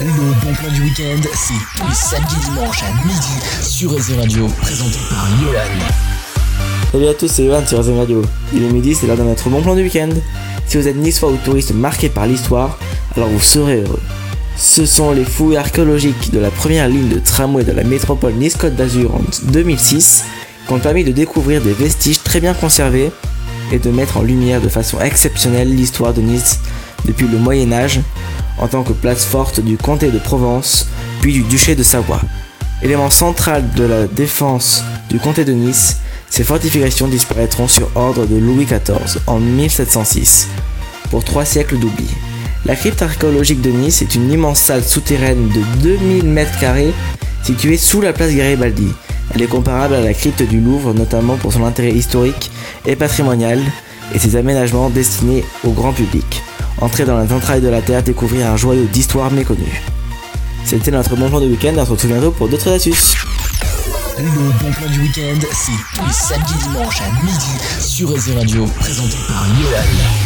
Le bon plan du week-end, c'est tous les samedis dimanches à midi sur Réseau Radio, présenté par Yolan. Salut à tous, c'est Yohan sur Réseau Radio. Il est midi, c'est l'heure de notre bon plan du week-end. Si vous êtes niçois ou touriste marqué par l'histoire, alors vous serez heureux. Ce sont les fouilles archéologiques de la première ligne de tramway de la métropole Nice-Côte d'Azur en 2006 qui ont permis de découvrir des vestiges très bien conservés et de mettre en lumière de façon exceptionnelle l'histoire de Nice depuis le Moyen Âge en tant que place forte du comté de Provence puis du duché de Savoie. Élément central de la défense du comté de Nice, ces fortifications disparaîtront sur ordre de Louis XIV en 1706 pour trois siècles d'oubli. La crypte archéologique de Nice est une immense salle souterraine de 2000 mètres carrés située sous la place Garibaldi. Elle est comparable à la crypte du Louvre, notamment pour son intérêt historique et patrimonial et ses aménagements destinés au grand public. Entrer dans les entrailles de la Terre, découvrir un joyau d'histoire méconnu. C'était notre bon plan de week-end, on se retrouve bientôt pour d'autres astuces. Le bon plan du week-end, c'est tous les samedis dimanches à midi sur Réseau Radio, présenté par Yolan.